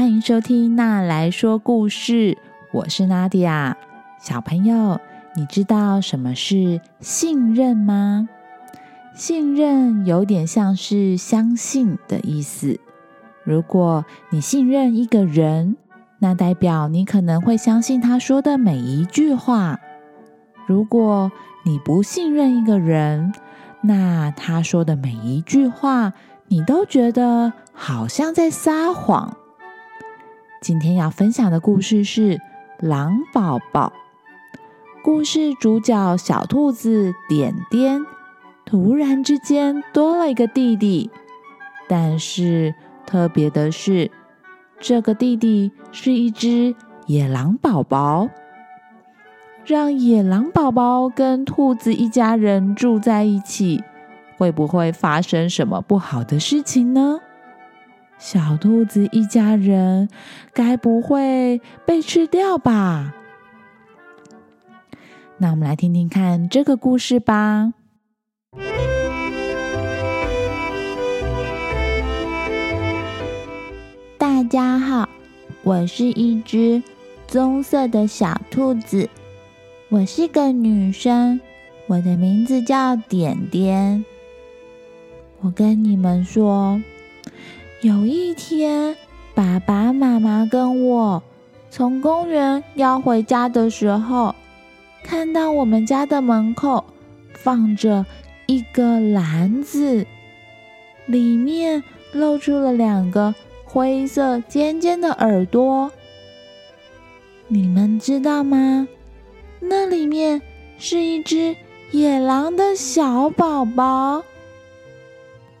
欢迎收听《娜来说故事》，我是娜迪亚。小朋友，你知道什么是信任吗？信任有点像是相信的意思。如果你信任一个人，那代表你可能会相信他说的每一句话。如果你不信任一个人，那他说的每一句话，你都觉得好像在撒谎。今天要分享的故事是《狼宝宝》。故事主角小兔子点点，突然之间多了一个弟弟，但是特别的是，这个弟弟是一只野狼宝宝。让野狼宝宝跟兔子一家人住在一起，会不会发生什么不好的事情呢？小兔子一家人该不会被吃掉吧？那我们来听听看这个故事吧。大家好，我是一只棕色的小兔子，我是个女生，我的名字叫点点。我跟你们说。有一天，爸爸妈妈跟我从公园要回家的时候，看到我们家的门口放着一个篮子，里面露出了两个灰色尖尖的耳朵。你们知道吗？那里面是一只野狼的小宝宝。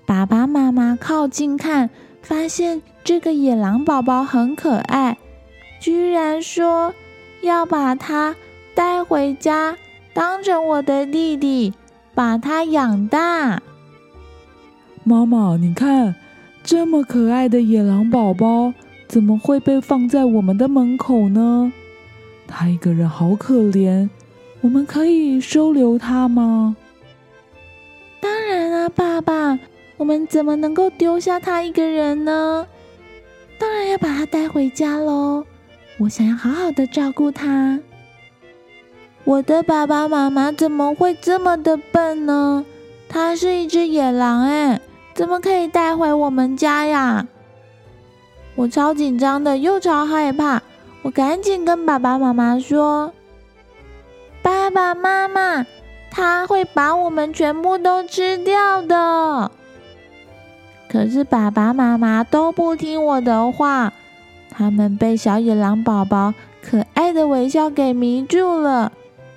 爸爸妈妈靠近看。发现这个野狼宝宝很可爱，居然说要把它带回家，当成我的弟弟，把它养大。妈妈，你看，这么可爱的野狼宝宝，怎么会被放在我们的门口呢？他一个人好可怜，我们可以收留他吗？当然啊，爸爸。我们怎么能够丢下他一个人呢？当然要把他带回家喽！我想要好好的照顾他。我的爸爸妈妈怎么会这么的笨呢？他是一只野狼，哎，怎么可以带回我们家呀？我超紧张的，又超害怕。我赶紧跟爸爸妈妈说：“爸爸妈妈，他会把我们全部都吃掉的。”可是爸爸妈妈都不听我的话，他们被小野狼宝宝可爱的微笑给迷住了。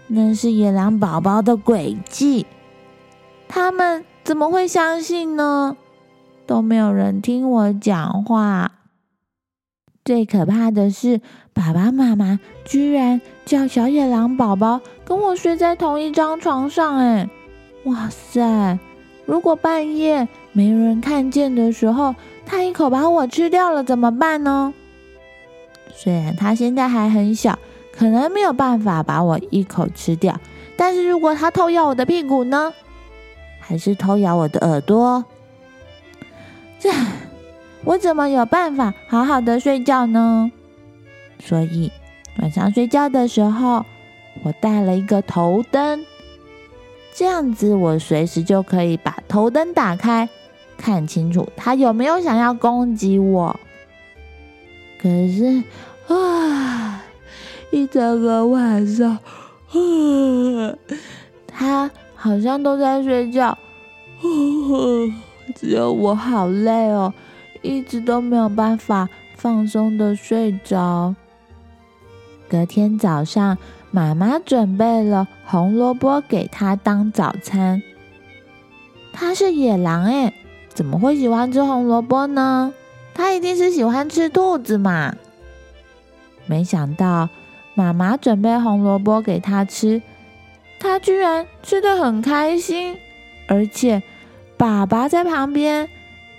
那是野狼宝宝的诡计，他们怎么会相信呢？都没有人听我讲话。最可怕的是，爸爸妈妈居然叫小野狼宝宝跟我睡在同一张床上。哎，哇塞！如果半夜没人看见的时候，他一口把我吃掉了，怎么办呢？虽然他现在还很小，可能没有办法把我一口吃掉，但是如果他偷咬我的屁股呢？还是偷咬我的耳朵？这我怎么有办法好好的睡觉呢？所以晚上睡觉的时候，我带了一个头灯。这样子，我随时就可以把头灯打开，看清楚他有没有想要攻击我。可是啊，一整个晚上，啊，他好像都在睡觉，只有我好累哦，一直都没有办法放松的睡着。隔天早上。妈妈准备了红萝卜给他当早餐。他是野狼哎，怎么会喜欢吃红萝卜呢？他一定是喜欢吃兔子嘛。没想到妈妈准备红萝卜给他吃，他居然吃的很开心，而且爸爸在旁边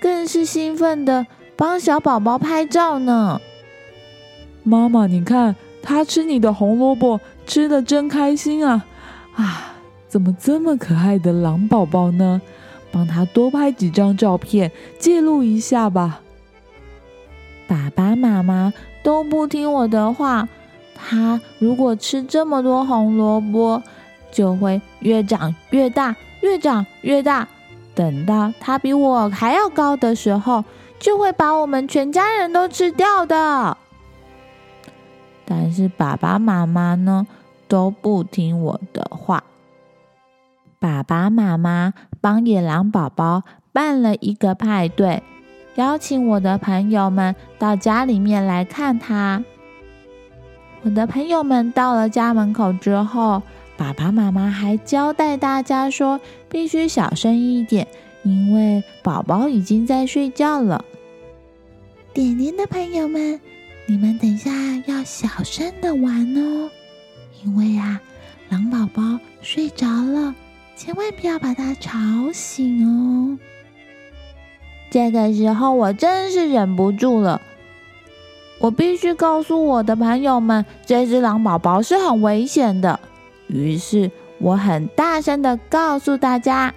更是兴奋的帮小宝宝拍照呢。妈妈，你看他吃你的红萝卜。吃的真开心啊！啊，怎么这么可爱的狼宝宝呢？帮他多拍几张照片，记录一下吧。爸爸妈妈都不听我的话，他如果吃这么多红萝卜，就会越长越大，越长越大。等到他比我还要高的时候，就会把我们全家人都吃掉的。但是爸爸妈妈呢，都不听我的话。爸爸妈妈帮野狼宝宝办了一个派对，邀请我的朋友们到家里面来看他。我的朋友们到了家门口之后，爸爸妈妈还交代大家说，必须小声一点，因为宝宝已经在睡觉了。点点的朋友们，你们等一下要小声的玩哦，因为啊，狼宝宝睡着了。千万不要把它吵醒哦！这个时候我真是忍不住了，我必须告诉我的朋友们，这只狼宝宝是很危险的。于是我很大声的告诉大家，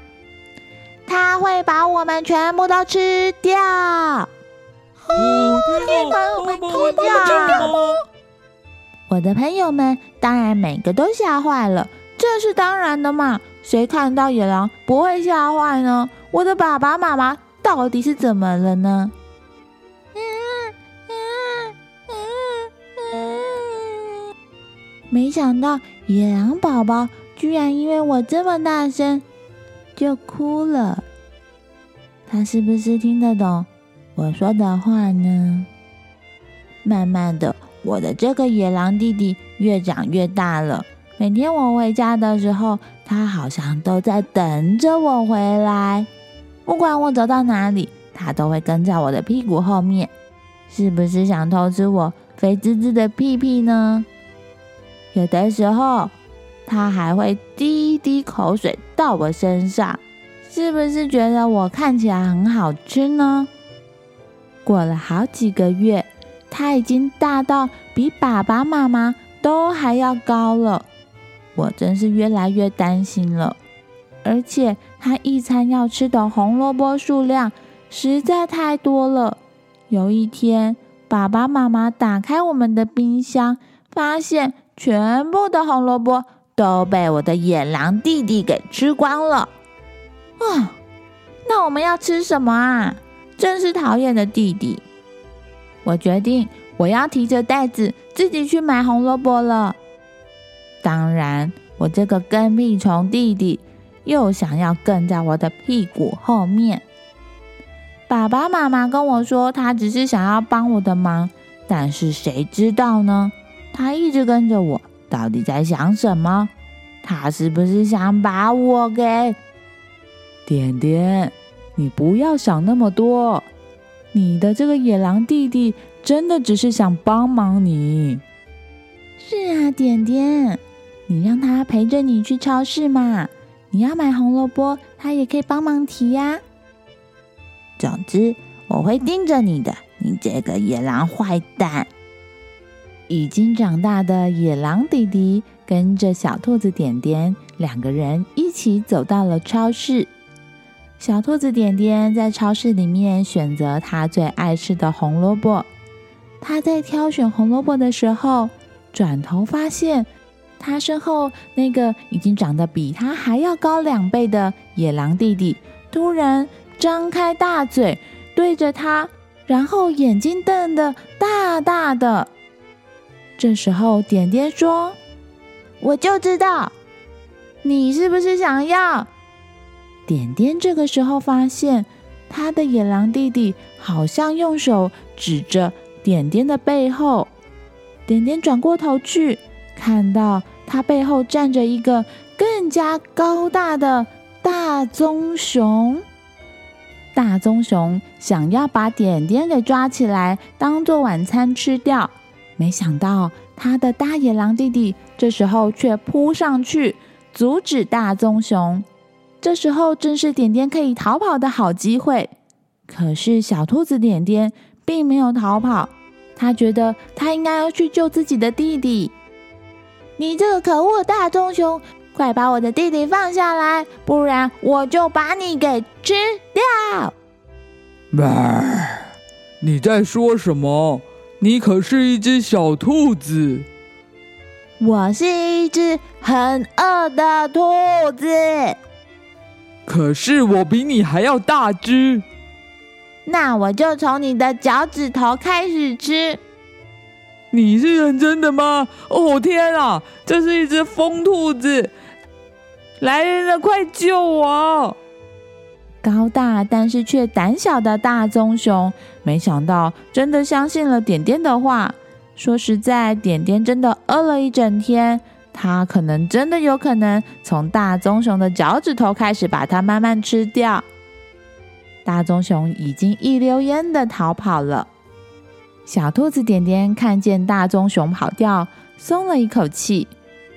它会把我们全部都吃掉！哦，天哪，我们吃掉？我的朋友们当然每个都吓坏了，这是当然的嘛。谁看到野狼不会吓坏呢？我的爸爸妈妈到底是怎么了呢？没想到野狼宝宝居然因为我这么大声就哭了。他是不是听得懂我说的话呢？慢慢的，我的这个野狼弟弟越长越大了。每天我回家的时候，他好像都在等着我回来。不管我走到哪里，他都会跟在我的屁股后面。是不是想偷吃我肥滋滋的屁屁呢？有的时候，他还会滴一滴口水到我身上。是不是觉得我看起来很好吃呢？过了好几个月，他已经大到比爸爸妈妈都还要高了。我真是越来越担心了，而且他一餐要吃的红萝卜数量实在太多了。有一天，爸爸妈妈打开我们的冰箱，发现全部的红萝卜都被我的野狼弟弟给吃光了。啊，那我们要吃什么啊？真是讨厌的弟弟！我决定，我要提着袋子自己去买红萝卜了。当然，我这个跟屁虫弟弟又想要跟在我的屁股后面。爸爸妈妈跟我说，他只是想要帮我的忙，但是谁知道呢？他一直跟着我，到底在想什么？他是不是想把我给……点点，你不要想那么多。你的这个野狼弟弟真的只是想帮忙你。是啊，点点。你让他陪着你去超市嘛？你要买红萝卜，他也可以帮忙提呀。总之，我会盯着你的，你这个野狼坏蛋！已经长大的野狼弟弟跟着小兔子点点两个人一起走到了超市。小兔子点点在超市里面选择他最爱吃的红萝卜。他在挑选红萝卜的时候，转头发现。他身后那个已经长得比他还要高两倍的野狼弟弟，突然张开大嘴对着他，然后眼睛瞪得大大的。这时候，点点说：“我就知道，你是不是想要？”点点这个时候发现，他的野狼弟弟好像用手指着点点的背后。点点转过头去。看到他背后站着一个更加高大的大棕熊，大棕熊想要把点点给抓起来当做晚餐吃掉，没想到他的大野狼弟弟这时候却扑上去阻止大棕熊。这时候正是点点可以逃跑的好机会，可是小兔子点点并没有逃跑，他觉得他应该要去救自己的弟弟。你这个可恶的大棕熊，快把我的弟弟放下来，不然我就把你给吃掉！你在说什么？你可是一只小兔子。我是一只很饿的兔子。可是我比你还要大只。那我就从你的脚趾头开始吃。你是认真的吗？哦天啊，这是一只疯兔子！来人了，快救我！高大但是却胆小的大棕熊，没想到真的相信了点点的话。说实在，点点真的饿了一整天，它可能真的有可能从大棕熊的脚趾头开始把它慢慢吃掉。大棕熊已经一溜烟的逃跑了。小兔子点点看见大棕熊跑掉，松了一口气，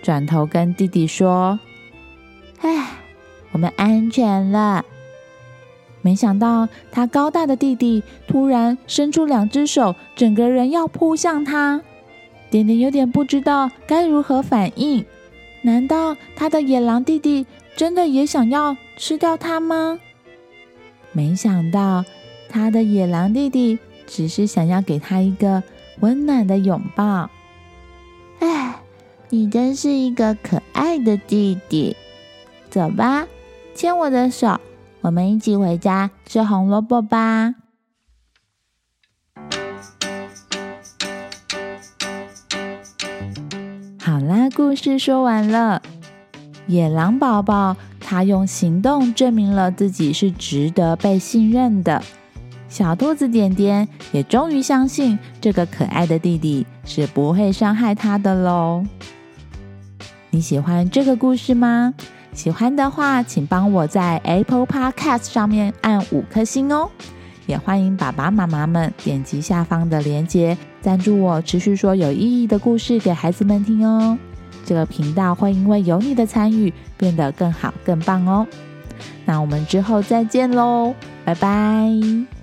转头跟弟弟说：“唉，我们安全了。”没想到，他高大的弟弟突然伸出两只手，整个人要扑向他。点点有点不知道该如何反应。难道他的野狼弟弟真的也想要吃掉他吗？没想到，他的野狼弟弟只是想要给他一个温暖的拥抱。哎，你真是一个可爱的弟弟。走吧，牵我的手。我们一起回家吃红萝卜吧。故事说完了。野狼宝宝他用行动证明了自己是值得被信任的。小兔子点点也终于相信这个可爱的弟弟是不会伤害他的喽。你喜欢这个故事吗？喜欢的话，请帮我在 Apple Podcast 上面按五颗星哦！也欢迎爸爸妈妈们点击下方的链接，赞助我持续说有意义的故事给孩子们听哦。这个频道会因为有你的参与变得更好更棒哦！那我们之后再见喽，拜拜！